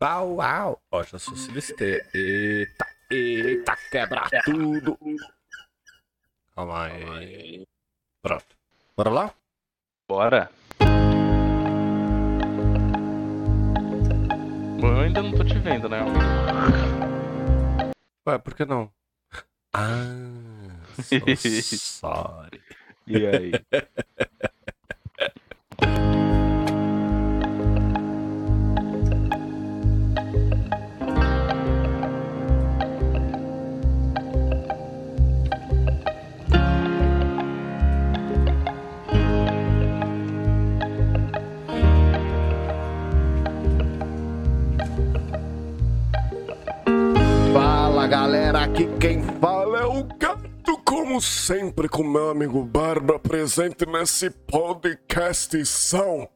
Bau, uau. Ó, já solicitei. Eita, eita, quebra tudo. Calma aí. Pronto. Bora lá? Bora. Bom, eu ainda não tô te vendo, né? Ué, por que não? Ah, so sorry. E aí? como sempre, com meu amigo Barba, presente nesse podcast são.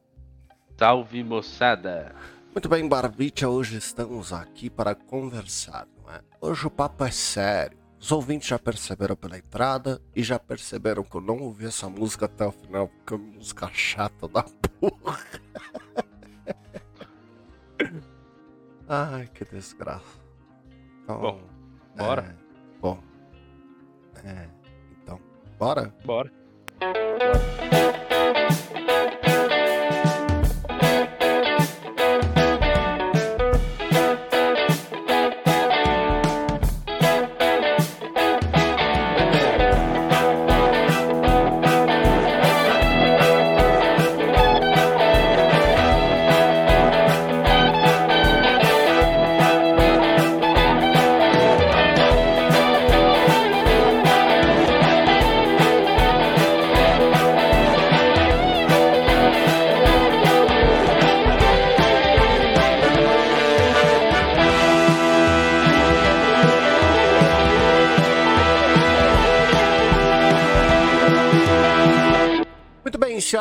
Salve, moçada. Muito bem, Barbicha, hoje estamos aqui para conversar, não é? Hoje o papo é sério. Os ouvintes já perceberam pela entrada e já perceberam que eu não ouvi essa música até o final, porque é uma música chata da porra. Ai, que desgraça. Então, Bom, bora? é, bora? Bora.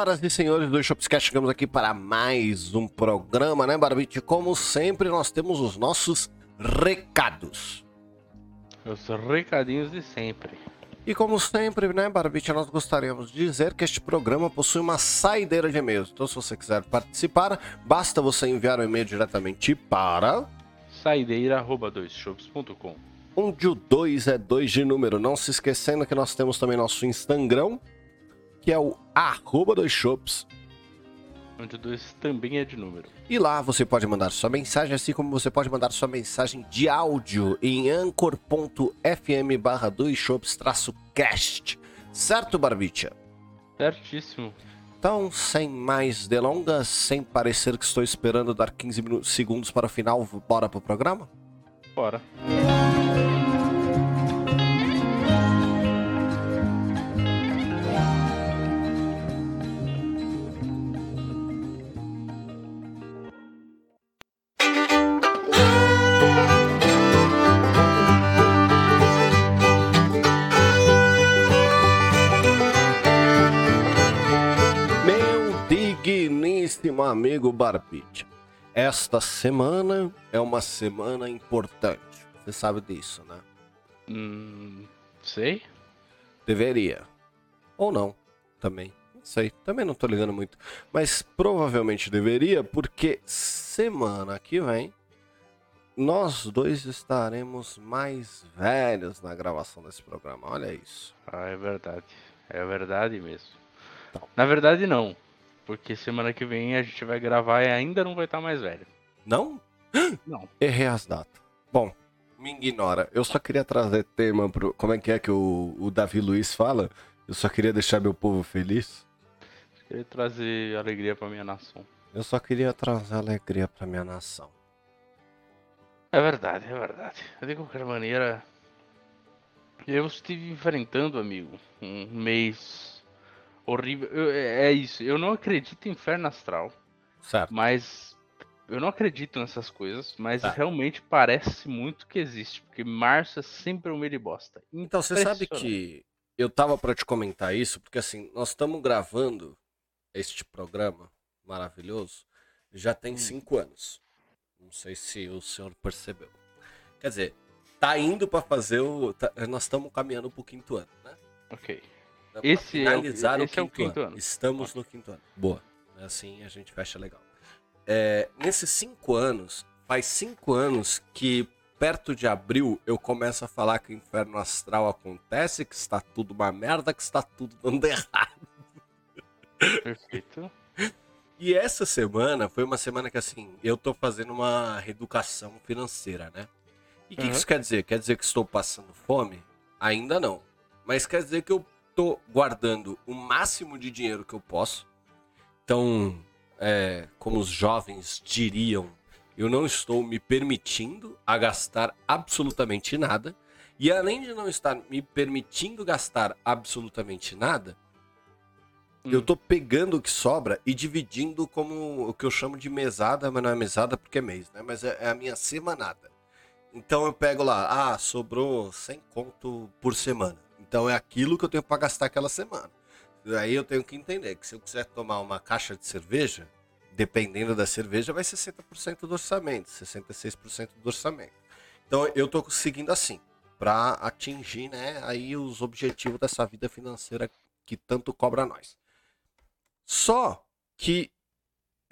Senhoras e senhores do Shopscast, chegamos aqui para mais um programa, né, Barbite? Como sempre, nós temos os nossos recados. Os recadinhos de sempre. E como sempre, né, Barbite, nós gostaríamos de dizer que este programa possui uma saideira de e-mails. Então, se você quiser participar, basta você enviar o e-mail diretamente para Saideira.doisshops.com onde o 2 é 2 de número. Não se esquecendo que nós temos também nosso Instagram, que é o arroba dois shops. Onde 2 também é de número. E lá você pode mandar sua mensagem, assim como você pode mandar sua mensagem de áudio em anchor.fm barra dois shops traço cast. Certo, Barbicha? Certíssimo. Então, sem mais delongas, sem parecer que estou esperando dar 15 minu- segundos para o final, bora pro programa? Bora. Amigo Barbicha, esta semana é uma semana importante. Você sabe disso, né? Hum, sei. Deveria. Ou não, também. Não sei, também não tô ligando muito. Mas provavelmente deveria, porque semana que vem nós dois estaremos mais velhos na gravação desse programa. Olha isso. Ah, é verdade. É verdade mesmo. Então. Na verdade, não. Porque semana que vem a gente vai gravar e ainda não vai estar mais velho. Não? Não. Errei as datas. Bom, me ignora. Eu só queria trazer tema pro. Como é que é que o, o Davi Luiz fala? Eu só queria deixar meu povo feliz. Queria trazer alegria pra minha nação. Eu só queria trazer alegria pra minha nação. É verdade, é verdade. De qualquer maneira, eu estive enfrentando, amigo, um mês horrível. Eu- é é isso, eu não acredito em inferno astral, Certo. mas eu não acredito nessas coisas, mas Tá. realmente parece muito que existe, porque março é sempre um mês de bosta. Então, você sabe que eu tava pra te comentar isso, porque assim, nós estamos gravando este programa maravilhoso já tem Hum. cinco anos. Não sei se o senhor percebeu. Quer dizer, tá indo pra fazer o. tá- nós estamos caminhando pro quinto ano, né? Ok. Esse é o- esse é o quinto ano. Estamos no quinto ano. Boa. Assim a gente fecha legal. É, nesses cinco anos, faz cinco anos que perto de abril eu começo a falar que o inferno astral acontece, que está tudo uma merda, que está tudo dando errado. Perfeito. E essa semana foi uma semana que, assim, eu tô fazendo uma reeducação financeira, né? E o que, Uhum. que isso quer dizer? Quer dizer que estou passando fome? Ainda não. Mas quer dizer que eu tô guardando o máximo de dinheiro que eu posso. Então, é, como os jovens diriam, eu não estou me permitindo a gastar absolutamente nada. E além de não estar me permitindo gastar absolutamente nada, eu Hum. tô pegando o que sobra e dividindo como o que eu chamo de mesada, mas não é mesada porque é mês, né? Mas é, é a minha semanada. Então eu pego lá, ah, sobrou 100 conto por semana. Então é aquilo que eu tenho pra gastar aquela semana. Aí eu tenho que entender que se eu quiser tomar uma caixa de cerveja, dependendo da cerveja, vai ser 60% do orçamento, 66% do orçamento. Então eu tô seguindo assim, pra atingir, né, aí os objetivos dessa vida financeira que tanto cobra nós. Só que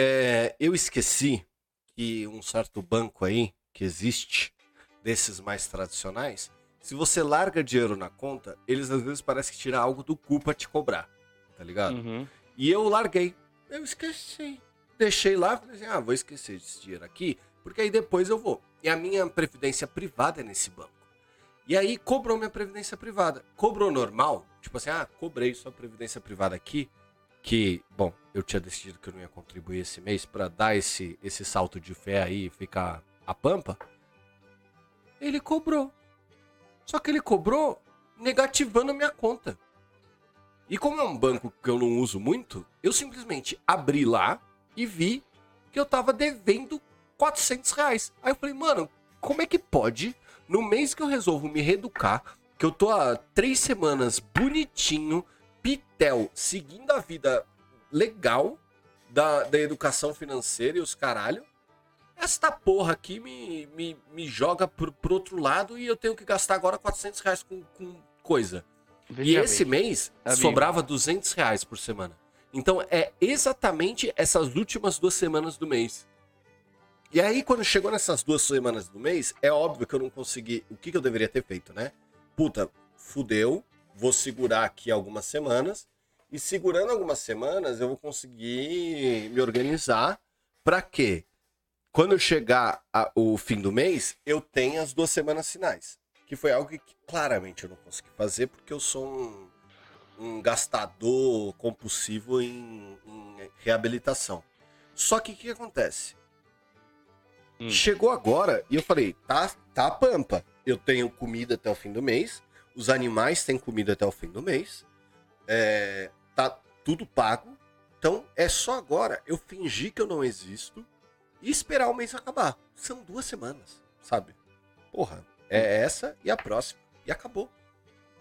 é, eu esqueci que um certo banco aí, que existe, desses mais tradicionais, se você larga dinheiro na conta, eles às vezes parecem que tirar algo do cu pra te cobrar, tá ligado? Uhum. E eu larguei. Eu esqueci. Deixei lá, falei assim, ah, vou esquecer esse dinheiro aqui, porque aí depois eu vou. E a minha previdência privada é nesse banco. E aí cobrou minha previdência privada. Cobrou normal? Tipo assim, ah, cobrei sua previdência privada aqui, que, bom, eu tinha decidido que eu não ia contribuir esse mês pra dar esse, esse salto de fé aí e ficar a pampa. Ele cobrou. Só que ele cobrou negativando a minha conta. E como é um banco que eu não uso muito, eu simplesmente abri lá e vi que eu tava devendo 400 reais. Aí eu falei, mano, como é que pode, no mês que eu resolvo me reeducar, que eu tô há três semanas bonitinho, pitel, seguindo a vida legal da, da educação financeira e os caralho, esta porra aqui me, me, me joga pro, pro outro lado e eu tenho que gastar agora 400 reais com, com coisa. Veja E bem. esse mês amigo. sobrava 200 reais por semana. Então é exatamente essas últimas duas semanas do mês. E aí, quando chegou nessas duas semanas do mês, é óbvio que eu não consegui. O que, que eu deveria ter feito, né? Puta, fudeu, vou segurar aqui algumas semanas. E segurando algumas semanas, eu vou conseguir me organizar para quê? Quando chegar a- o fim do mês, eu tenho as duas semanas finais. Que foi algo que claramente eu não consegui fazer porque eu sou um, um gastador compulsivo em, em reabilitação. Só que o que acontece? Hum. Chegou agora e eu falei, tá, tá pampa. Eu tenho comida até o fim do mês, os animais têm comida até o fim do mês, é, tá tudo pago. Então é só agora eu fingir que eu não existo e esperar o mês acabar. São duas semanas, sabe? Porra, é essa e a próxima. E acabou.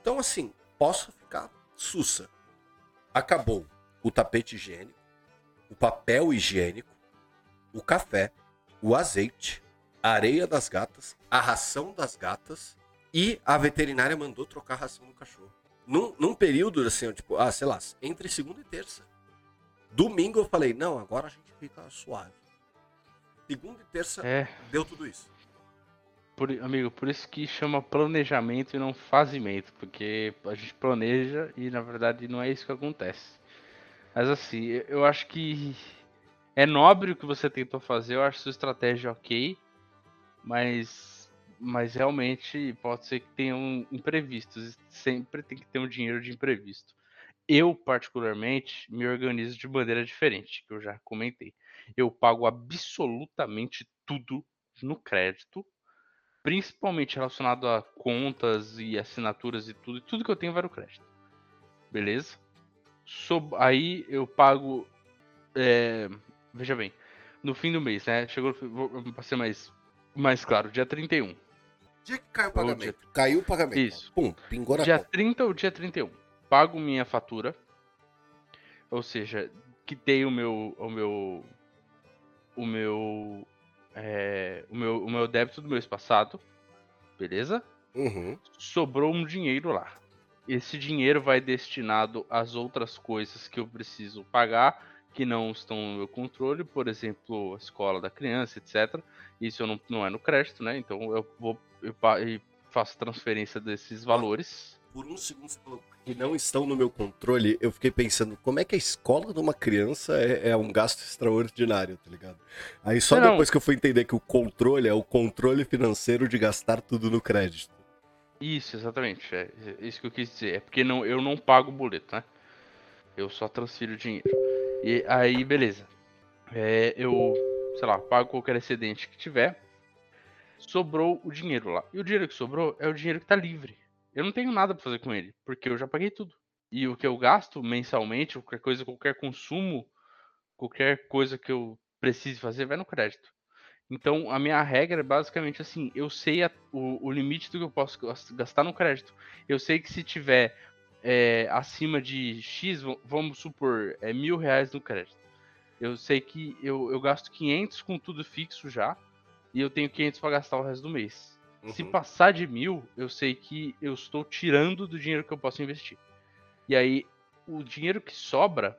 Então, assim, posso ficar sussa. Acabou o tapete higiênico, o papel higiênico, o café, o azeite, a areia das gatas, a ração das gatas e a veterinária mandou trocar a ração do cachorro. Num, num período assim, tipo, ah, sei lá, entre segunda e terça. Domingo eu falei, não, agora a gente fica suave. Segunda e terça É, deu tudo isso. por- amigo, por isso que chama planejamento e não fazimento, porque a gente planeja e na verdade não é isso que acontece. Mas assim, eu- acho que é nobre o que você tentou fazer, eu acho sua estratégia ok, mas, mas realmente pode ser que tenham imprevistos, e sempre tem que ter um dinheiro de imprevisto. Eu, particularmente, me organizo de maneira diferente, que eu já comentei. Eu pago absolutamente tudo no crédito, principalmente relacionado a contas e assinaturas e tudo, e tudo que eu tenho vai no crédito. Beleza? Sob- aí eu pago. é, veja bem, no fim do mês, né? Chegou, vou pra ser mais, mais claro, dia 31. Dia que caiu o pagamento. Caiu o pagamento. Isso. Pum, pingou na Dia conta. 30 ou dia 31. Pago minha fatura. Ou seja, quitei o meu. O meu. O meu. é, o meu, o meu débito do mês passado. Beleza? Uhum. sobrou um dinheiro lá. Esse dinheiro vai destinado às outras coisas que eu preciso pagar, que não estão no meu controle, por exemplo, a escola da criança, etc. Isso não, não é no crédito, né? Então eu vou eu faço transferência desses valores. Por um segundo você falou que não estão no meu controle, eu fiquei pensando como é que a escola de uma criança é, é um gasto extraordinário, tá ligado? Aí só não, depois que eu fui entender que o controle é o controle financeiro de gastar tudo no crédito. Isso, exatamente. É isso que eu quis dizer. É porque não, eu não pago o boleto, né? Eu só transfiro o dinheiro. E aí, beleza. É, eu, sei lá, pago qualquer excedente que tiver. Sobrou o dinheiro lá. E o dinheiro que sobrou é o dinheiro que tá livre. Eu não tenho nada pra fazer com ele, porque eu já paguei tudo. E o que eu gasto mensalmente, qualquer coisa, qualquer consumo, qualquer coisa que eu precise fazer, vai no crédito. Então, a minha regra é basicamente assim: eu sei a, o, o, limite do que eu posso gastar no crédito. Eu sei que se tiver é, acima de X, vamos supor, é mil reais no crédito. Eu sei que eu, eu gasto 500 com tudo fixo já, e eu tenho 500 para gastar o resto do mês. Uhum. Se passar de mil, eu sei que eu estou tirando do dinheiro que eu posso investir. E aí, o dinheiro que sobra,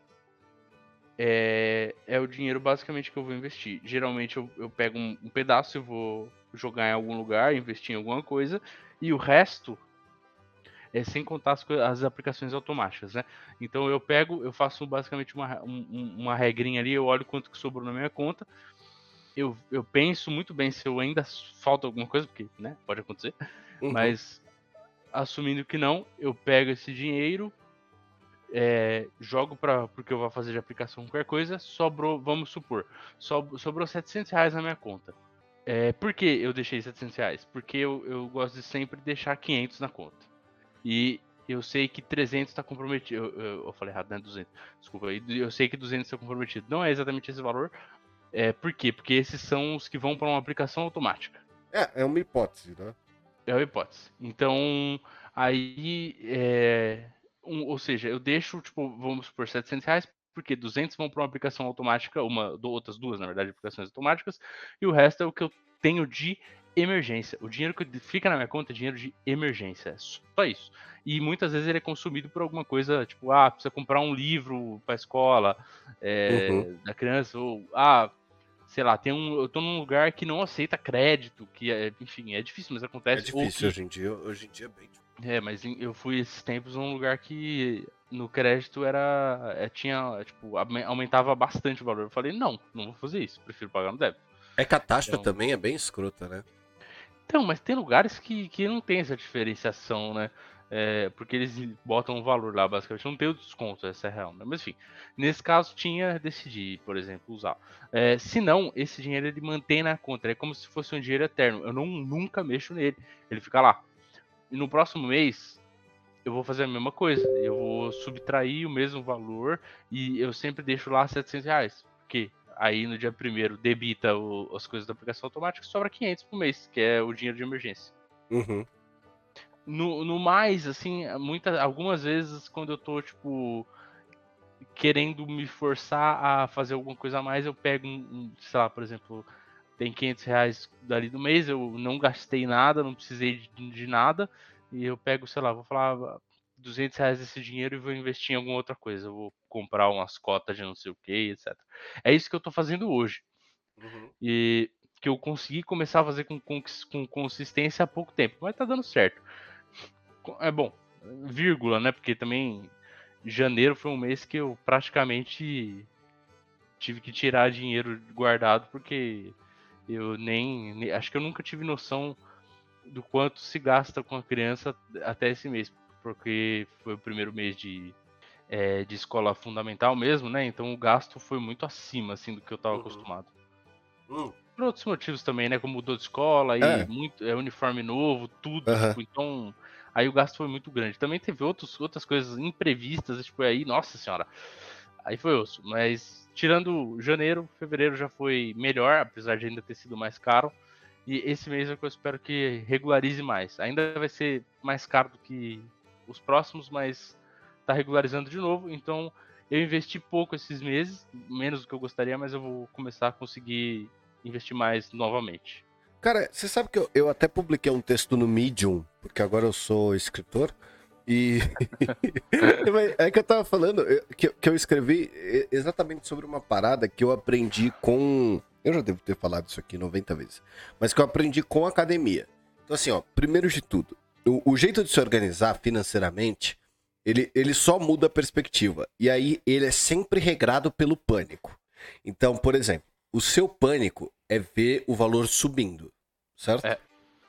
é, é o dinheiro basicamente que eu vou investir. Geralmente eu, eu pego um, um pedaço e vou jogar em algum lugar, investir em alguma coisa, e o resto é sem contar as, as, aplicações automáticas, né? Então eu pego, eu faço basicamente uma, um, uma regrinha ali, eu olho quanto que sobrou na minha conta, eu, eu penso muito bem se eu ainda falta alguma coisa, porque, né, pode acontecer, uhum. mas assumindo que não, eu pego esse dinheiro, é, jogo para porque eu vou fazer de aplicação qualquer coisa, sobrou, vamos supor, sobrou 700 reais na minha conta. É, por que eu deixei 700 reais? Porque eu, eu gosto de sempre deixar 500 na conta. E eu sei que 300 está comprometido. Eu, eu, eu, falei errado, né? 200. Desculpa. Eu sei que 200 está comprometido. Não é exatamente esse valor. É, por quê? Porque esses são os que vão para uma aplicação automática. É, é uma hipótese, né? É uma hipótese. Então, aí é, um, ou seja, eu deixo, tipo, vamos por 700 reais, porque 200 vão para uma aplicação automática, uma, outras duas, na verdade, aplicações automáticas, e o resto é o que eu tenho de emergência. O dinheiro que fica na minha conta é dinheiro de emergência. É só isso. E muitas vezes ele é consumido por alguma coisa, tipo, ah, precisa comprar um livro para a escola é, uhum. da criança, ou, ah, sei lá, tem um, eu tô num lugar que não aceita crédito, que é, enfim, é difícil, mas acontece. É difícil que, hoje em dia, hoje em dia é bem difícil. É, mas eu fui esses tempos num lugar que no crédito era. É, tinha, tipo, aumentava bastante o valor. Eu falei, não, não vou fazer isso, prefiro pagar no débito. É taxa então... também é bem escrota, né? Então, mas tem lugares que, que não tem essa diferenciação, né? É, porque eles botam um valor lá, basicamente. Não tem o desconto, essa é real. Né? Mas enfim, nesse caso tinha decidir, por exemplo, usar. É, se não, esse dinheiro ele mantém na conta. É como se fosse um dinheiro eterno. Eu não, nunca mexo nele. Ele fica lá. E no próximo mês, eu vou fazer a mesma coisa. Eu vou subtrair o mesmo valor e eu sempre deixo lá 700 reais. Porque aí no dia primeiro debita o, as coisas da aplicação automática sobra 500 por mês, que é o dinheiro de emergência. Uhum. No, no mais, assim, muitas, algumas vezes quando eu tô, tipo, querendo me forçar a fazer alguma coisa a mais, eu pego um, um sei lá, por exemplo, tem 500 reais dali do mês, eu não gastei nada, não precisei de, de nada, e eu pego, sei lá, vou falar 200 reais desse dinheiro e vou investir em alguma outra coisa, eu vou comprar umas cotas de não sei o que, etc. É isso que eu tô fazendo hoje. Uhum. E que eu consegui começar a fazer com, com, com consistência há pouco tempo, mas tá dando certo. É bom, vírgula, né? Porque também janeiro foi um mês que eu praticamente tive que tirar dinheiro guardado porque eu nem, Acho que eu nunca tive noção do quanto se gasta com a criança até esse mês, porque foi o primeiro mês de, é, de escola fundamental mesmo, né? Então o gasto foi muito acima assim do que eu estava uhum. acostumado. Uhum. Por outros motivos também, né? Como mudou de escola e é. muito é uniforme novo, tudo. Uhum. Tipo, então aí o gasto foi muito grande. Também teve outros, outras coisas imprevistas, tipo aí, nossa senhora, aí foi osso. Mas tirando janeiro, fevereiro já foi melhor, apesar de ainda ter sido mais caro. E esse mês é que eu espero que regularize mais. Ainda vai ser mais caro do que os próximos, mas tá regularizando de novo. Então eu investi pouco esses meses, menos do que eu gostaria, mas eu vou começar a conseguir investir mais novamente. Cara, você sabe que eu, eu até publiquei um texto no Medium, porque agora eu sou escritor, E. é que eu tava falando, que, que eu escrevi exatamente sobre uma parada que eu aprendi com. Eu já devo ter falado isso aqui 90 vezes. Mas que eu aprendi com academia. Então, assim, ó, primeiro de tudo, o, o jeito de se organizar financeiramente, ele, ele só muda a perspectiva. E aí ele é sempre regrado pelo pânico. Então, por exemplo, o seu pânico é ver o valor subindo, certo? É.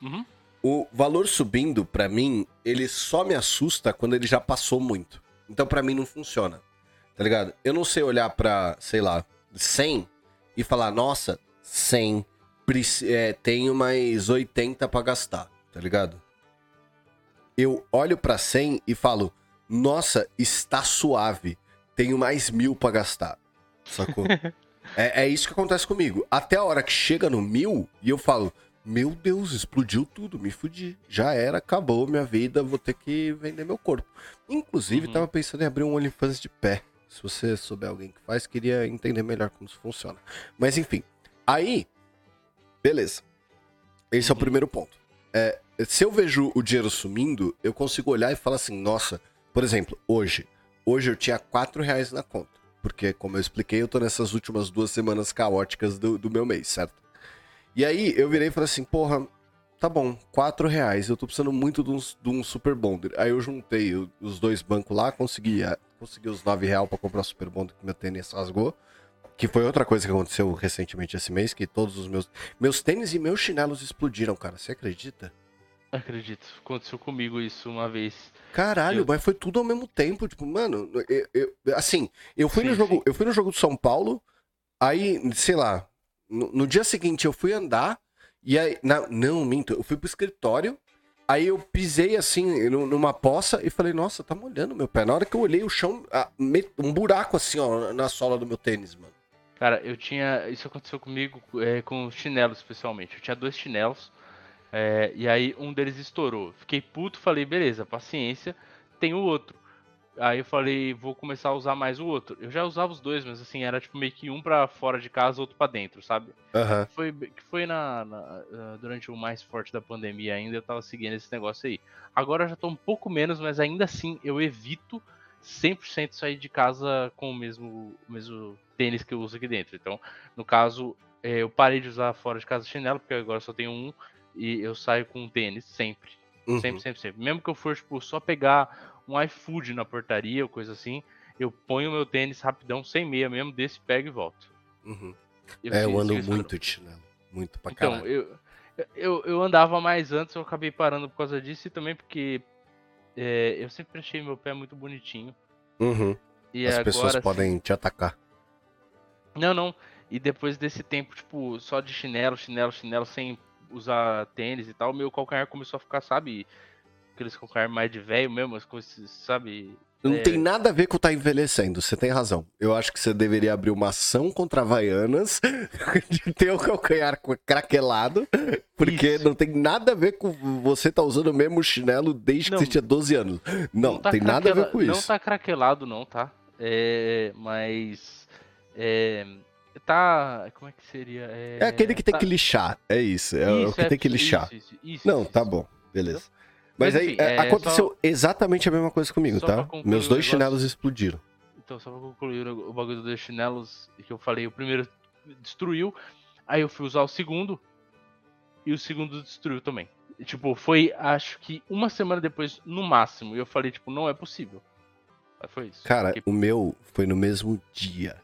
Uhum. O valor subindo, para mim, ele só me assusta quando ele já passou muito. Então, para mim, não funciona. Tá ligado? Eu não sei olhar pra, sei lá, 100 e falar, nossa, 100, é, tenho mais 80 para gastar, tá ligado? Eu olho para 100 e falo, nossa, está suave, tenho mais mil para gastar, sacou? é, é isso que acontece comigo. Até a hora que chega no mil e eu falo, meu Deus, explodiu tudo, me fudi. Já era, acabou minha vida, vou ter que vender meu corpo. Inclusive, uhum. tava pensando em abrir um OnlyFans de pé. Se você souber alguém que faz, queria entender melhor como isso funciona. Mas enfim, aí, beleza. Esse é o uhum. primeiro ponto. É, se eu vejo o dinheiro sumindo, eu consigo olhar e falar assim, nossa, por exemplo, hoje. Hoje eu tinha 4 reais na conta. Porque, como eu expliquei, eu tô nessas últimas duas semanas caóticas do, do meu mês, certo? E aí eu virei e falei assim, porra, tá bom, 4 reais, eu tô precisando muito de um, de um Super Bonder. Aí eu juntei os dois bancos lá, consegui, consegui os 9 reais pra comprar o Super Bonder que meu tênis rasgou. Que foi outra coisa que aconteceu recentemente esse mês, que todos os meus... Meus tênis e meus chinelos explodiram, cara, você acredita? Acredito, aconteceu comigo isso uma vez. Caralho, eu... mas foi tudo ao mesmo tempo, tipo, mano, eu, eu assim, eu fui sim, no jogo, sim. eu fui no jogo do São Paulo, aí, sei lá, no, no, dia seguinte eu fui andar, e aí. Na, não, minto, eu fui pro escritório. Aí eu pisei assim numa poça e falei, nossa, tá molhando meu pé. Na hora que eu olhei o chão, um buraco assim, ó, na sola do meu tênis, mano. Cara, eu tinha. Isso aconteceu comigo é, com chinelos, especialmente. Eu tinha dois chinelos. É, e aí um deles estourou. Fiquei puto, falei, beleza, paciência. Tem o outro. Aí eu falei, vou começar a usar mais o outro. Eu já usava os dois, mas assim, era tipo meio que um pra fora de casa, outro pra dentro, sabe? Uhum. Foi, que foi na, na, ah, durante o mais forte da pandemia ainda, eu tava seguindo esse negócio aí. Agora eu já tô um pouco menos, mas ainda assim eu evito 100% sair de casa com o mesmo, o mesmo tênis que eu uso aqui dentro. Então, no caso, é, eu parei de usar fora de casa chinelo, porque agora só tenho um, e eu saio com um tênis sempre. Uhum. Sempre, sempre, sempre. Mesmo que eu for, tipo, só pegar um iFood na portaria ou coisa assim, eu ponho meu tênis rapidão, sem meia mesmo, desse, pego e volto. Uhum. Eu é, eu ando muito de chinelo. Muito pra então, caralho. Eu, eu, eu andava mais antes, eu acabei parando por causa disso e também porque é, eu sempre achei meu pé muito bonitinho. Uhum. E As agora, pessoas assim... podem te atacar. Não, não. E depois desse tempo, tipo, só de chinelo, chinelo, chinelo, sem usar tênis e tal, meu calcanhar começou a ficar, sabe, aqueles calcanhar mais de velho mesmo, as coisas, sabe? Não é... tem nada a ver com tá envelhecendo, você tem razão. Eu acho que você deveria abrir uma ação contra Havaianas de ter o calcanhar craquelado, porque Isso. não tem nada a ver com você tá usando o mesmo chinelo desde não, que você tinha 12 anos. Não, não tá tem nada a ver com isso. Não tá craquelado não, tá? É, mas... É, tá. Como é que seria? É, é aquele que tem tá... que lixar. É isso. É isso, o que é, tem que lixar. Isso, isso, não, tá bom. Beleza. Mas, Mas aí enfim, é, aconteceu só... exatamente a mesma coisa comigo, tá? Meus dois chinelos explodiram. Então, só pra concluir o bagulho dos dois chinelos que eu falei, o primeiro destruiu, aí eu fui usar o segundo, e o segundo destruiu também. Tipo, foi acho que uma semana depois, no máximo, e eu falei, tipo, não é possível. Aí foi isso. Cara, o meu foi no mesmo dia.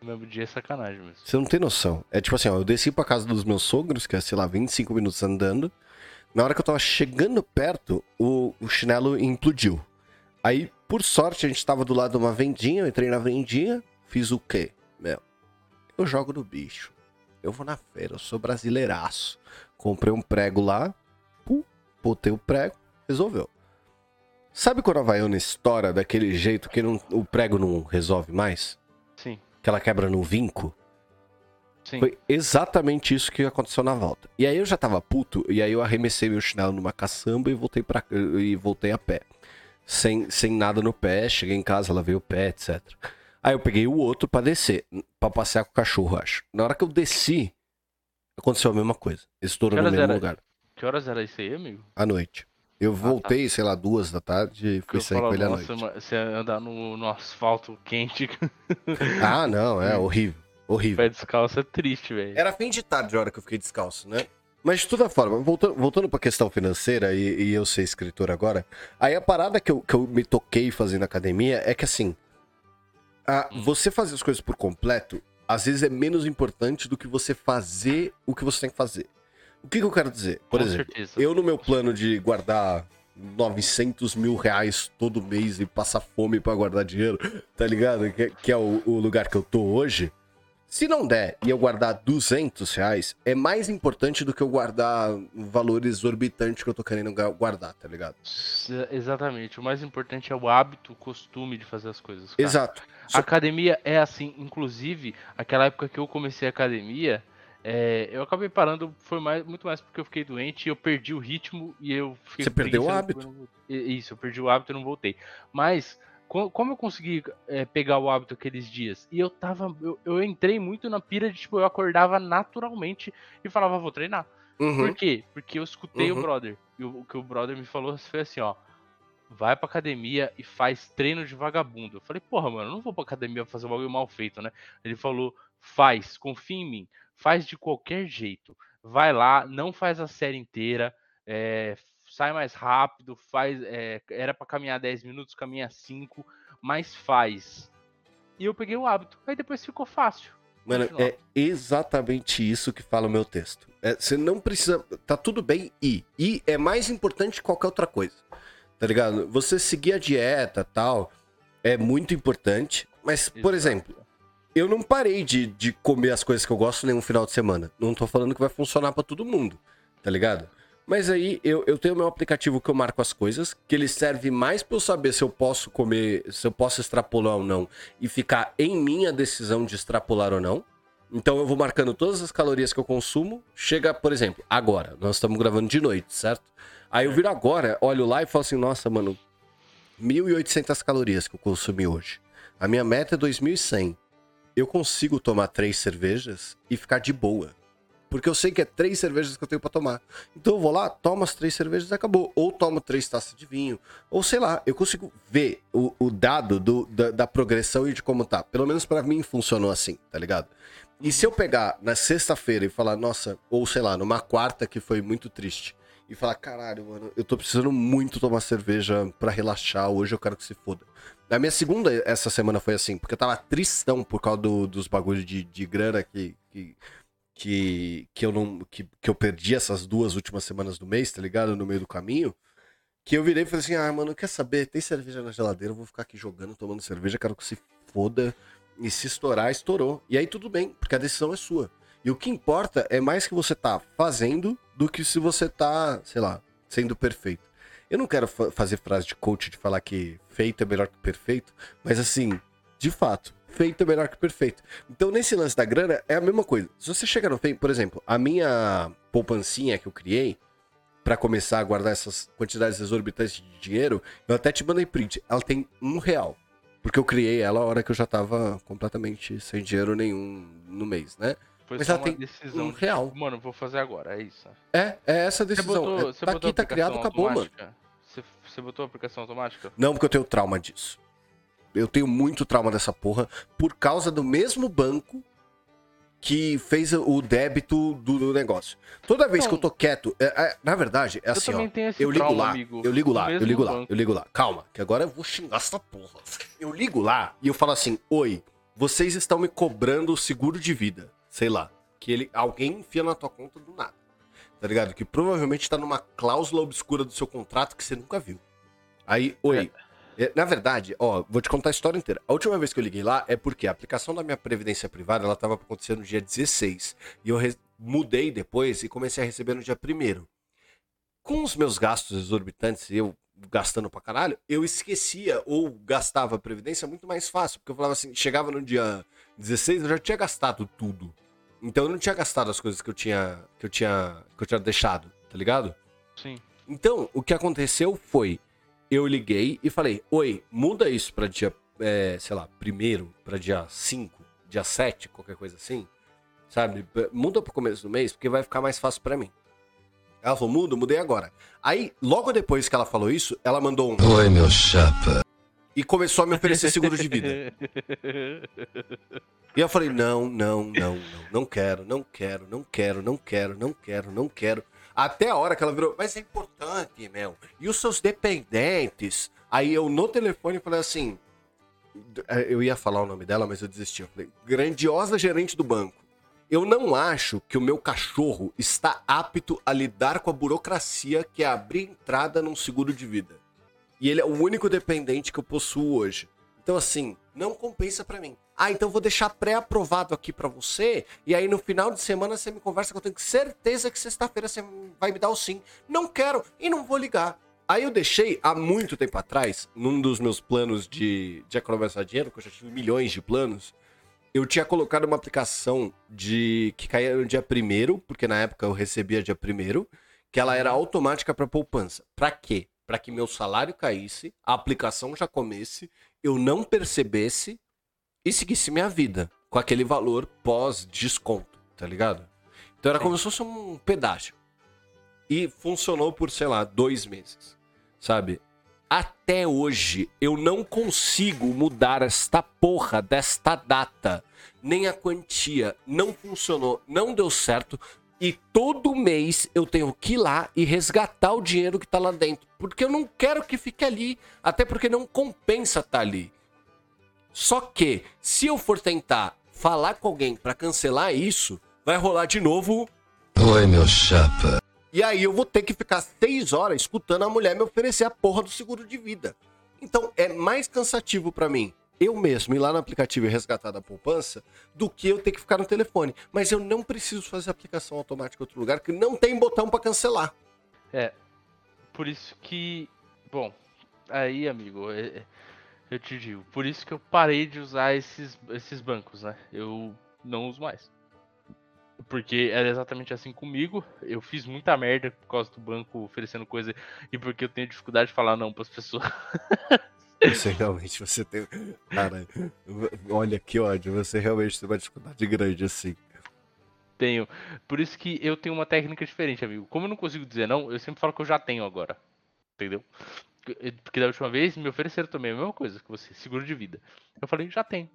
No mesmo dia é sacanagem mesmo. Você não tem noção. É tipo assim, ó, eu desci pra casa dos meus sogros, que é, sei lá, 25 minutos andando. Na hora que eu tava chegando perto, o, o chinelo implodiu. Aí, por sorte, a gente tava do lado de uma vendinha, eu entrei na vendinha, fiz o quê? Meu, eu jogo no bicho. Eu vou na feira, eu sou brasileiraço. Comprei um prego lá, pum, botei o prego, resolveu. Sabe quando a Havaiana estoura daquele jeito que não, o prego não resolve mais? Sim. Que ela quebra no vinco? Sim. Foi exatamente isso que aconteceu na volta. E aí eu já tava puto, e aí eu arremessei meu chinelo numa caçamba e voltei para e voltei a pé. Sem, sem nada no pé, cheguei em casa, lavei o pé, etc. Aí eu peguei o outro para descer, para passear com o cachorro, acho. Na hora que eu desci, aconteceu a mesma coisa. Estourou no mesmo era... lugar. Que horas era isso aí, amigo? À noite. Eu voltei, sei lá, duas da tarde e fui sair com falo, ele à noite. você andar no, no asfalto quente, Ah, não, é horrível. Horrível. pé descalço é triste, velho. Era fim de tarde a hora que eu fiquei descalço, né? Mas de toda forma, voltando, voltando pra questão financeira e, e eu ser escritor agora, aí a parada que eu, que eu me toquei fazendo academia é que assim, a- você fazer as coisas por completo, às vezes é menos importante do que você fazer o que você tem que fazer. O que, que eu quero dizer? Por Com exemplo, certeza. eu no meu plano de guardar 900 mil reais todo mês e passar fome pra guardar dinheiro, tá ligado? Que, que é o, o lugar que eu tô hoje. Se não der e eu guardar 200 reais, é mais importante do que eu guardar um valor exorbitante que eu tô querendo guardar, tá ligado? Exatamente. O mais importante é o hábito, o costume de fazer as coisas. cara. Exato. A Só- academia é assim, inclusive, aquela época que eu comecei a academia, é, eu acabei parando, foi mais, muito mais porque eu fiquei doente e eu perdi o ritmo e eu fiquei Você perdeu o hábito. eu não voltei. Isso, eu perdi o hábito e não voltei. Mas, como eu consegui é, pegar o hábito aqueles dias? E eu tava, eu, eu entrei muito na pira de, tipo, eu acordava naturalmente e falava, vou treinar. Uhum. Por quê? Porque eu escutei Uhum. o brother. E o, o que o brother me falou foi assim, ó. Vai pra academia e faz treino de vagabundo. Eu falei, porra, mano, eu não vou pra academia fazer um bagulho mal feito, né? Ele falou, faz, confia em mim. Faz de qualquer jeito. Vai lá, não faz a série inteira. é, sai mais rápido, faz. é, era pra caminhar 10 minutos, caminha 5, mas faz. E eu peguei o hábito. Aí depois ficou fácil. Mano, é exatamente isso que fala o meu texto. É, você não precisa. Tá tudo bem ir. Ir é mais importante que qualquer outra coisa. Tá ligado? Você seguir a dieta tal é muito importante. Mas, por Exato. exemplo, eu não parei de, de comer as coisas que eu gosto nenhum final de semana. Não tô falando que vai funcionar pra todo mundo, tá ligado? Mas aí eu, eu tenho meu aplicativo que eu marco as coisas, que ele serve mais pra eu saber se eu posso comer, se eu posso extrapolar ou não, e ficar em minha decisão de extrapolar ou não. Então eu vou marcando todas as calorias que eu consumo. Chega, por exemplo, agora, nós estamos gravando de noite, certo? Aí eu viro agora, olho lá e falo assim: nossa, mano, 1.800 calorias que eu consumi hoje. A minha meta é 2.100. Eu consigo tomar três cervejas e ficar de boa. Porque eu sei que é três cervejas que eu tenho pra tomar. Então eu vou lá, tomo as três cervejas e acabou. Ou tomo três taças de vinho. Ou sei lá, eu consigo ver o, o dado do- da, da progressão e de como tá. Pelo menos pra mim funcionou assim, tá ligado? E se eu pegar na sexta-feira e falar, nossa, ou sei lá, numa quarta que foi muito triste, e falar, caralho, mano, eu tô precisando muito tomar cerveja pra relaxar, hoje eu quero que se foda. A minha segunda essa semana foi assim, porque eu tava tristão por causa do- dos bagulhos de, de grana que, que, que, que eu não que, que eu perdi essas duas últimas semanas do mês, tá ligado? No meio do caminho. Que eu virei e falei assim: ah, mano, quer saber? Tem cerveja na geladeira, eu vou ficar aqui jogando, tomando cerveja, quero que se foda. E se estourar, estourou. E aí tudo bem, porque a decisão é sua. E o que importa é mais que você tá fazendo do que se você tá, sei lá, sendo perfeito. Eu não quero fa- fazer frase de coach de falar que feito é melhor que perfeito, mas assim, de fato, feito é melhor que perfeito. Então, nesse lance da grana, é a mesma coisa. Se você chegar no feito, por exemplo, a minha poupancinha que eu criei pra começar a guardar essas quantidades exorbitantes de dinheiro, eu até te mandei print. Ela tem um real. Porque eu criei ela a hora que eu já tava completamente sem dinheiro nenhum no mês, né? Foi Mas ela tem decisão um de, real. tipo, mano, vou fazer agora, é isso. É, é essa a Você decisão. botou, É, você tá aqui, tá criado, acabou, mano. automática? Você, você botou a aplicação automática? Não, porque eu tenho trauma disso. Eu tenho muito trauma dessa porra por causa do mesmo banco que fez o débito do, do negócio. Toda vez Não. que eu tô quieto, é- é- na verdade, é eu assim, também ó. Eu ligo trauma, lá, amigo. eu ligo lá, eu ligo lá, banco. eu ligo lá. Calma, que agora eu vou xingar essa porra. Eu ligo lá e eu falo assim: Oi, vocês estão me cobrando o seguro de vida. Sei lá. Que ele, alguém enfia na tua conta do nada. Tá ligado? Que provavelmente tá numa cláusula obscura do seu contrato que você nunca viu. Aí, oi. É, Na verdade, ó, vou te contar a história inteira. A última vez que eu liguei lá é porque a aplicação da minha previdência privada, ela tava pra acontecer no dia 16. E eu mudei depois e comecei a receber no dia 1 Com os meus gastos exorbitantes, e eu gastando pra caralho, eu esquecia ou gastava a previdência muito mais fácil. Porque eu falava assim, chegava no dia 16, eu já tinha gastado tudo. Então eu não tinha gastado as coisas que eu tinha, que eu tinha, que eu tinha deixado, tá ligado? Sim. Então, o que aconteceu foi, eu liguei e falei, oi, muda isso pra dia, é, sei lá, primeiro, pra dia 5, dia 7, qualquer coisa assim, sabe? Muda pro começo do mês, porque vai ficar mais fácil pra mim. Ela falou, mudo, mudei agora. Aí, logo depois que ela falou isso, ela mandou um. Oi, meu chapa. E começou a me oferecer seguro de vida. E eu falei, não, não, não, não, não quero, não quero, não quero, não quero, não quero, não quero. Até a hora que ela virou, mas é importante, Mel. E os seus dependentes? Aí eu no telefone falei assim, eu ia falar o nome dela, mas eu desisti. Eu falei, grandiosa gerente do banco. Eu não acho que o meu cachorro está apto a lidar com a burocracia que é abrir entrada num seguro de vida. E ele é o único dependente que eu possuo hoje. Então, assim, não compensa para mim. Ah, então vou deixar pré-aprovado aqui para você. E aí no final de semana você me conversa que eu tenho certeza que sexta-feira você vai me dar o sim. Não quero e não vou ligar. Aí eu deixei há muito tempo atrás, num dos meus planos de, de economizar dinheiro, que eu já tive milhões de planos, eu tinha colocado uma aplicação de que caía no dia primeiro, porque na época eu recebia dia primeiro, que ela era automática para poupança. Para quê? Para que meu salário caísse, a aplicação já comesse, eu não percebesse e seguisse minha vida com aquele valor pós-desconto, tá ligado? Então era como se fosse um pedágio. E funcionou por, sei lá, dois meses, sabe? Até hoje eu não consigo mudar esta porra desta data, nem a quantia. Não funcionou, não deu certo. E todo mês eu tenho que ir lá e resgatar o dinheiro que tá lá dentro. Porque eu não quero que fique ali. Até porque não compensa estar tá ali. Só que, se eu for tentar falar com alguém para cancelar isso, vai rolar de novo. Oi, meu chapa. E aí eu vou ter que ficar seis horas escutando a mulher me oferecer a porra do seguro de vida. Então é mais cansativo para mim eu mesmo ir lá no aplicativo e resgatar da poupança do que eu ter que ficar no telefone. Mas eu não preciso fazer aplicação automática em outro lugar que não tem botão para cancelar. É. Por isso que. Bom, aí, amigo, é, é eu te digo. Por isso que eu parei de usar esses, esses bancos, né? Eu não uso mais. Porque era exatamente assim comigo. Eu fiz muita merda por causa do banco oferecendo coisa e porque eu tenho dificuldade de falar não para as pessoas. Você realmente você tem. Cara, olha que ódio. Você realmente tem uma dificuldade grande assim. Tenho. Por isso que eu tenho uma técnica diferente, amigo. Como eu não consigo dizer não, eu sempre falo que eu já tenho agora. Entendeu? Porque da última vez me ofereceram também a mesma coisa que você, seguro de vida. Eu falei, já tenho.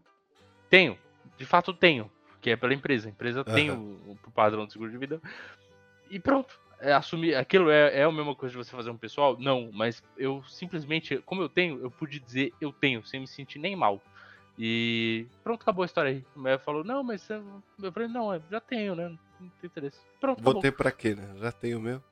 Tenho. De fato tenho. Que é pela empresa. A empresa uhum. tem o, o, padrão de seguro de vida. E pronto. É, assumir. Aquilo é, é a mesma coisa de você fazer um pessoal? Não, mas eu simplesmente, como eu tenho, eu pude dizer eu tenho, sem me sentir nem mal. E pronto, acabou a história aí. O Mel falou, não, mas eu falei, não, é, já tenho, né? Não tem interesse. Pronto. Vou ter pra quê, né? Já tenho meu.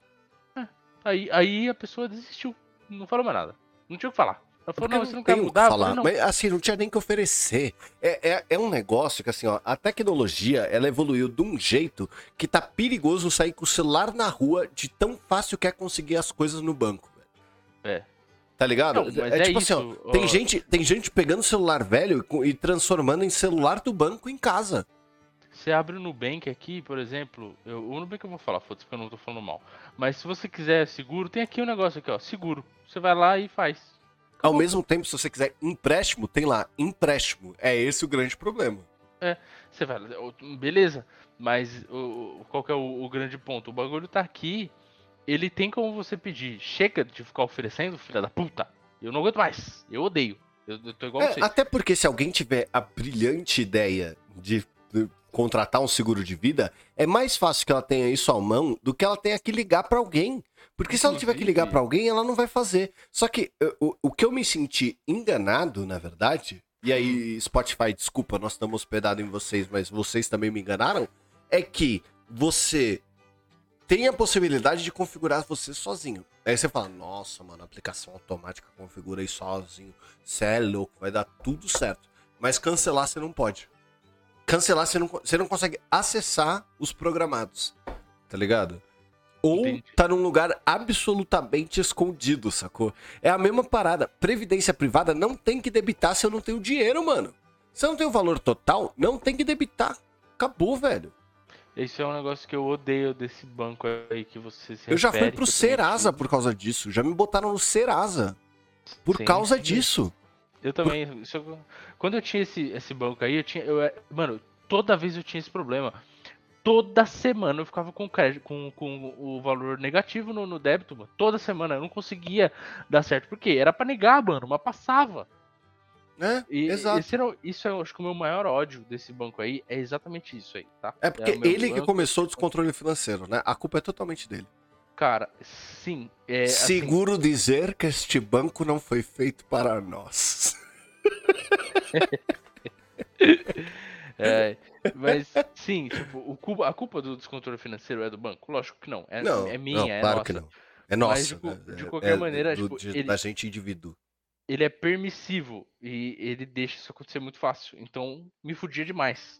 É. Aí, aí a pessoa desistiu não falou mais nada. Não tinha o que falar. Ela falou, não, você não quer mudar? Falar. Falei, não. Mas assim, não tinha nem que oferecer. É, é, é, um negócio que assim, ó, a tecnologia, ela evoluiu de um jeito que tá perigoso sair com o celular na rua de tão fácil que é conseguir as coisas no banco. É. Tá ligado? Não, é, é, tipo isso, assim, ó, tem, gente, tem gente pegando celular velho e transformando em celular do banco em casa. Você abre o Nubank aqui, por exemplo, eu, o Nubank eu vou falar, foda-se porque eu não tô falando mal. Mas se você quiser seguro, tem aqui um negócio aqui, ó, seguro. Você vai lá e faz. Ao mesmo tempo, se você quiser empréstimo, tem lá, empréstimo. É esse o grande problema. É, você vai, beleza, mas o, qual que é o, o grande ponto? O bagulho tá aqui, ele tem como você pedir, chega de ficar oferecendo, filha da puta. Eu não aguento mais, eu odeio. Eu, eu tô igual é, você. Até porque se alguém tiver a brilhante ideia de contratar um seguro de vida, é mais fácil que ela tenha isso à mão do que ela tenha que ligar para alguém. Porque se ela tiver que ligar para alguém, ela não vai fazer. Só que o, o que eu me senti enganado, na verdade, e aí Spotify, desculpa, nós estamos hospedados em vocês, mas vocês também me enganaram, é que você tem a possibilidade de configurar você sozinho. Aí você fala, nossa, mano, aplicação automática configura aí sozinho. Você é louco, vai dar tudo certo. Mas cancelar você não pode cancelar, você não, você não consegue acessar os programados. Tá ligado? Ou Entendi. tá num lugar absolutamente escondido, sacou? É a mesma parada. Previdência privada não tem que debitar se eu não tenho dinheiro, mano. Se eu não tenho o valor total, não tem que debitar. Acabou, velho. Esse é um negócio que eu odeio desse banco aí que você se Eu já fui pro Serasa por causa disso. Já me botaram no Serasa. Por sim, causa disso. Eu também. quando eu tinha esse, esse banco aí, eu tinha. Eu, mano, toda vez eu tinha esse problema. toda semana eu ficava com, crédito, com, com o valor negativo no, no débito, mano. Toda semana eu não conseguia dar certo. Por quê? Era pra negar, mano, mas passava. É, E exato. esse era, isso é, acho que o meu maior ódio desse banco aí é exatamente isso aí, tá? É porque meu ele que banco. começou o descontrole financeiro, né? A culpa é totalmente dele. Cara, sim. É, assim, Seguro dizer que este banco não foi feito para nós. é, mas sim, tipo, culpa- a culpa do descontrole financeiro é do banco? Lógico que não. É, não, é minha, não, é claro nossa. que não. É Mas nossa. de co- né? de É- qualquer é maneira, do- tipo, de- ele- da gente indivíduo. Ele é permissivo e ele deixa isso acontecer muito fácil. Então, me fudia demais.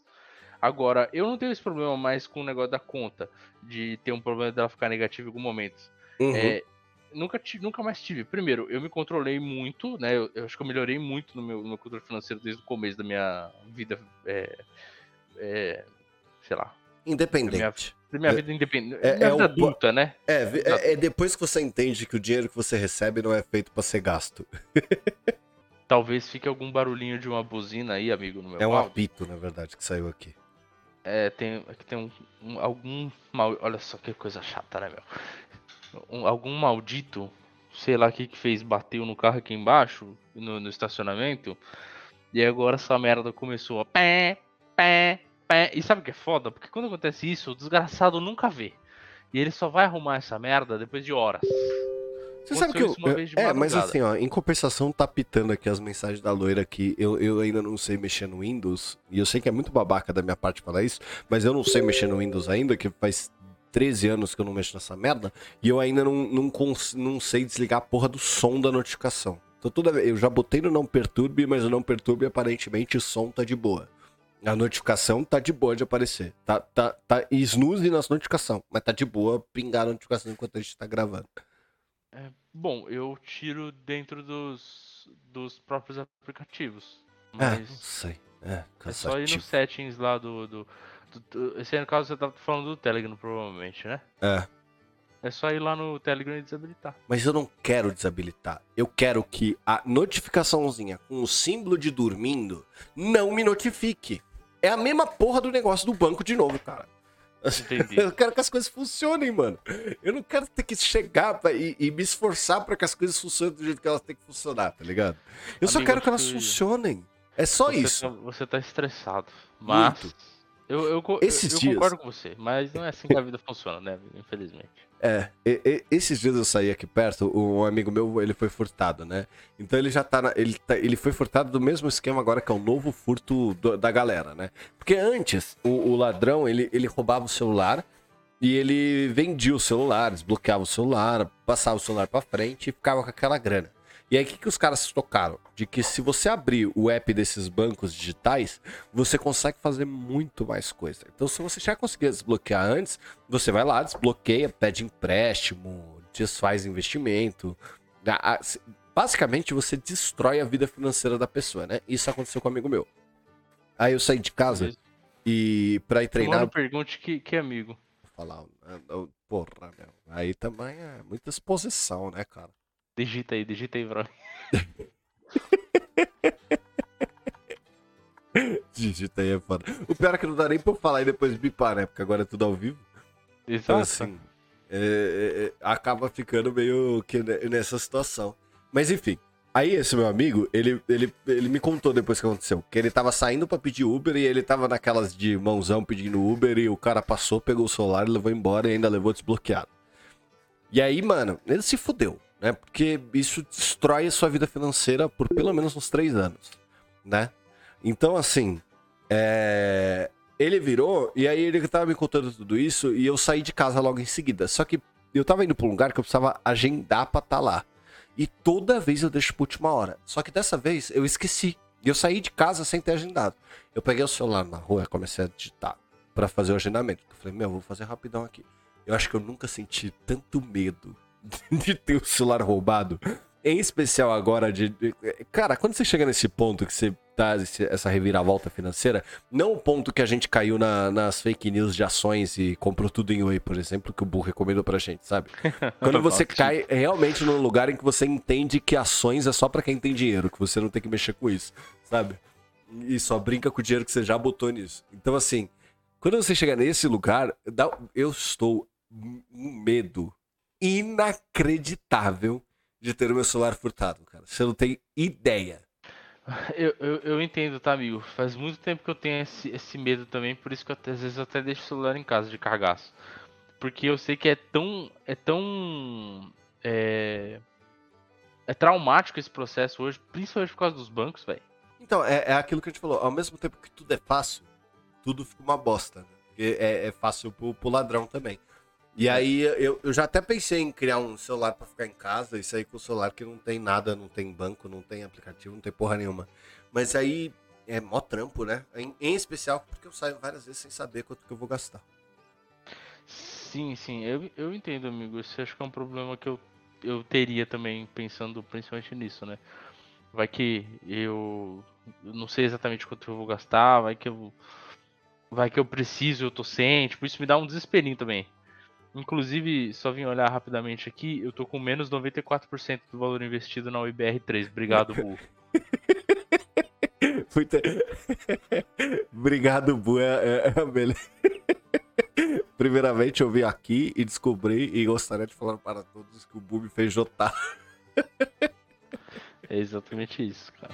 Agora, eu não tenho esse problema mais com o negócio da conta, de ter um problema dela ficar negativa em algum momento. Uhum. É, nunca, nunca mais tive. Primeiro, eu me controlei muito, né? Eu, eu acho que eu melhorei muito no meu, no meu controle financeiro desde o começo da minha vida. É, é, sei lá. Independente. Da minha É- vida independente. é- minha é vida o- adulta, né? É, é, é depois que você entende que o dinheiro que você recebe não é feito pra ser gasto. Talvez fique algum barulhinho de uma buzina aí, amigo, no meu É um áudio. apito, na verdade, que saiu aqui. É, tem, aqui tem um, um- algum mal. Olha só que coisa chata, né, meu? Um- algum maldito, sei lá o que que fez, bateu no carro aqui embaixo, no, no estacionamento. E agora essa merda começou a pé, pé, pé. E sabe o que é foda? Porque quando acontece isso, o desgraçado nunca vê. E ele só vai arrumar essa merda depois de horas. Você sabe que eu. é, mas assim, ó, em compensação tá pitando aqui as mensagens da loira aqui. Eu, eu ainda não sei mexer no Windows. E eu sei que é muito babaca da minha parte falar isso, mas eu não sei mexer no Windows ainda, que faz 13 anos que eu não mexo nessa merda. E eu ainda não, não, cons- não sei desligar a porra do som da notificação. Então toda. Eu já botei no não perturbe, mas o não perturbe aparentemente o som tá de boa. A notificação tá de boa de aparecer. Tá, tá, tá snooze nas notificações, mas tá de boa pingar a notificação enquanto a gente tá gravando. Bom, eu tiro dentro dos, dos próprios aplicativos. É, não Mas sei. É, é só ir nos settings lá do, do, do- do- Esse aí, no caso, você tá falando do Telegram, provavelmente, né? É. É só ir lá no Telegram e desabilitar. Mas eu não quero desabilitar. Eu quero que a notificaçãozinha com o símbolo de dormindo não me notifique. É a mesma porra do negócio do banco de novo, cara. Entendi. Eu quero que as coisas funcionem, mano. Eu não quero ter que chegar pra- e, e me esforçar pra que as coisas funcionem do jeito que elas têm que funcionar, tá ligado? Eu só Amigo, quero acho que elas que- funcionem. É só você isso. Tá, você tá estressado. Mas. Muito. Eu, eu, co- Esses eu dias- concordo com você, mas não é assim que a vida funciona, né? Infelizmente. É, e- e- esses dias eu saí aqui perto, um amigo meu, ele foi furtado, né? Então ele já tá, na- ele, tá- ele foi furtado do mesmo esquema agora que é o novo furto do- da galera, né? Porque antes, o, o ladrão, ele, ele roubava o celular e ele vendia o celular, desbloqueava o celular, passava o celular pra frente e ficava com aquela grana. E aí o que, que os caras se tocaram? De que se você abrir o app desses bancos digitais, você consegue fazer muito mais coisa. Então se você já conseguia desbloquear antes, você vai lá, desbloqueia, pede empréstimo, desfaz investimento. Basicamente, você destrói a vida financeira da pessoa, né? Isso aconteceu com um amigo meu. Aí eu saí de casa e pra ir treinar. Mano, pergunte que, que amigo. Vou falar, porra, meu. Aí também é muita exposição, né, cara? Digita aí, digita aí pra mim. Digita aí é foda. O pior é que não dá nem pra eu falar e depois bipar, né? Porque agora é tudo ao vivo. Então, Exato. assim, é, é, é, acaba ficando meio que ne- nessa situação. Mas enfim, aí esse meu amigo, ele, ele, ele me contou depois que aconteceu, que ele tava saindo pra pedir Uber e ele tava naquelas de mãozão pedindo Uber e o cara passou, pegou o celular, levou embora e ainda levou desbloqueado. E aí, mano, ele se fudeu, né? Porque isso destrói a sua vida financeira por pelo menos uns três anos, né? Então, assim, é... ele virou e aí ele tava me contando tudo isso e eu saí de casa logo em seguida. Só que eu tava indo pra um lugar que eu precisava agendar pra estar lá. E toda vez eu deixo pra última hora. Só que dessa vez eu esqueci. E eu saí de casa sem ter agendado. Eu peguei o celular na rua e comecei a digitar pra fazer o agendamento. Eu falei, meu, vou fazer rapidão aqui. Eu acho que eu nunca senti tanto medo de ter o celular roubado. Em especial agora de. Cara, quando você chega nesse ponto que você tá esse- essa reviravolta financeira, não o ponto que a gente caiu na- nas fake news de ações e comprou tudo em Whey, por exemplo, que o Burro recomendou pra gente, sabe? Quando você cai realmente num lugar em que você entende que ações é só pra quem tem dinheiro, que você não tem que mexer com isso, sabe? E só brinca com o dinheiro que você já botou nisso. Então, assim, Quando você chegar nesse lugar, dá- eu estou um medo inacreditável de ter o meu celular furtado, cara. Você não tem ideia. Eu, eu, eu entendo, tá, amigo? Faz muito tempo que eu tenho esse, esse medo também, por isso que eu às vezes eu até deixo o celular em casa de cargaço. Porque eu sei que é tão. É tão. É, é traumático esse processo hoje, principalmente por causa dos bancos, velho. Então, é, é aquilo que a gente falou. Ao mesmo tempo que tudo é fácil, tudo fica uma bosta. Né? Porque é, é fácil pro, pro ladrão também. E aí eu, eu já até pensei em criar um celular pra ficar em casa e sair com o celular que não tem nada, não tem banco, não tem aplicativo, não tem porra nenhuma. Mas aí é mó trampo, né? Em, em especial porque eu saio várias vezes sem saber quanto que eu vou gastar. Sim, sim, eu, eu entendo, amigo. Isso acho que é um problema que eu, eu teria também, pensando principalmente nisso, né? Vai que eu eu não sei exatamente quanto eu vou gastar, vai que eu. Vai que eu preciso, eu tô sem, tipo, isso me dá um desesperinho também. Inclusive, só vim olhar rapidamente aqui, eu tô com menos 94% do valor investido na UIBR3. Obrigado, Bu. Muito- Obrigado, Bu. É, é, é, beleza. Primeiramente, eu vim aqui e descobri e gostaria de falar para todos que o Bu me fez jotar. É exatamente isso, cara.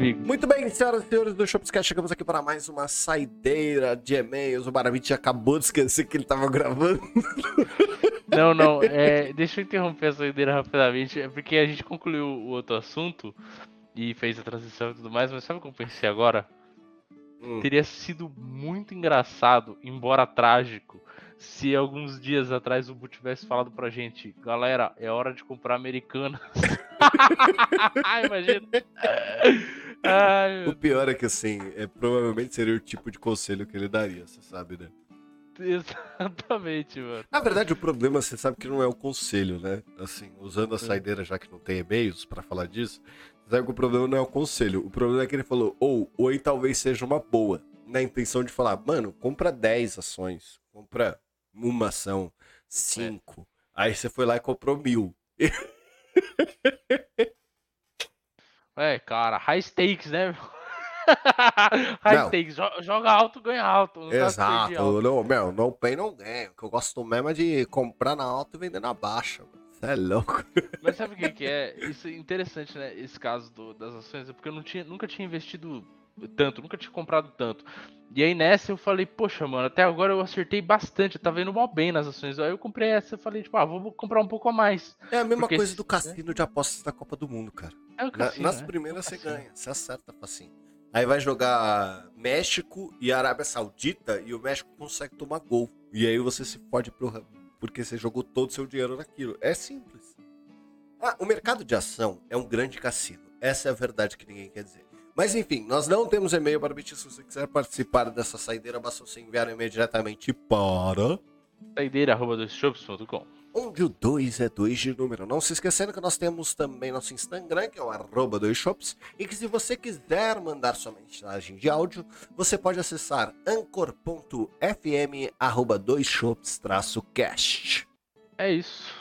Amigo, Muito bem, senhoras e senhores do Shopscast, chegamos aqui para mais uma saideira de e-mails. O Baravit acabou de esquecer que ele estava gravando. não, não, é, deixa eu interromper essa ideia rapidamente, é porque a gente concluiu o outro assunto e fez a transição e tudo mais, mas sabe o que eu pensei agora? Hum. Teria sido muito engraçado, embora trágico, se alguns dias atrás o Bu tivesse falado pra gente, galera, é hora de comprar americanas. Imagina. Ai, O pior é que, assim, é, provavelmente seria o tipo de conselho que ele daria, você sabe, né? Exatamente, mano. Na verdade, o problema, você sabe que não é o conselho, né? Assim, usando a saideira, já que não tem e-mails para falar disso, você sabe que o problema não é o conselho. O problema é que ele falou, ou, oi talvez seja uma boa. Na intenção de falar, mano, compra 10 ações, compra uma ação, 5. Aí você foi lá e comprou mil. É, cara, high stakes, né? high Não. stakes, jo- joga alto, ganha alto. não pra perder alto. Exato, não, meu, no pay não ganha. O que eu gosto mesmo é de comprar na alta e vender na baixa. Você é louco. Mas sabe o que, que é? Isso é interessante, né? Esse caso do- das ações, é porque eu não tinha, nunca tinha investido tanto, nunca tinha comprado tanto. E aí nessa eu falei, poxa, mano, até agora eu acertei bastante, eu tava indo mal bem nas ações. Aí eu comprei essa e falei, tipo, ah, vou comprar um pouco a mais. É a mesma Porque coisa se- do cassino de apostas da Copa do Mundo, cara. É o Na- cassino, nas né? primeiras É você cassino. ganha, você acerta facinho. Aí vai jogar México e Arábia Saudita e o México consegue tomar gol. E aí você se pode pro... porque você jogou todo o seu dinheiro naquilo. É simples. Ah, o mercado de ação é um grande cassino. Essa é a verdade que ninguém quer dizer. Mas enfim, nós não temos e-mail para Bit. Se você quiser participar dessa saideira, basta você enviar um e-mail diretamente para Saideira, arroba doisshops.com. onde o 2 é 2 de número. Não se esquecendo que nós temos também nosso Instagram, que é o arroba 2shops, e que se você quiser mandar sua mensagem de áudio, você pode acessar anchor.fm arroba 2shops traço cast. É isso.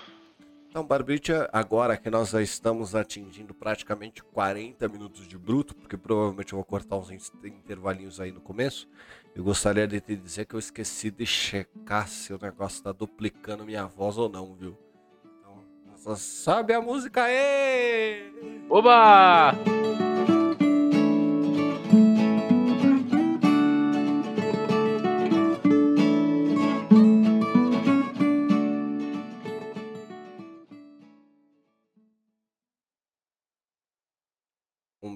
Então, Barbicha, agora que nós já estamos atingindo praticamente 40 minutos de bruto, porque provavelmente eu vou cortar uns in- intervalinhos aí no começo, eu gostaria de te dizer que eu esqueci de checar se o negócio tá duplicando minha voz ou não, viu? Então, só sabe a música aí! Oba!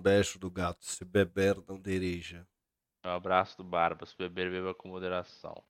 Beijo do gato, se beber não dirija. Um abraço do Barbas, beber beba com moderação.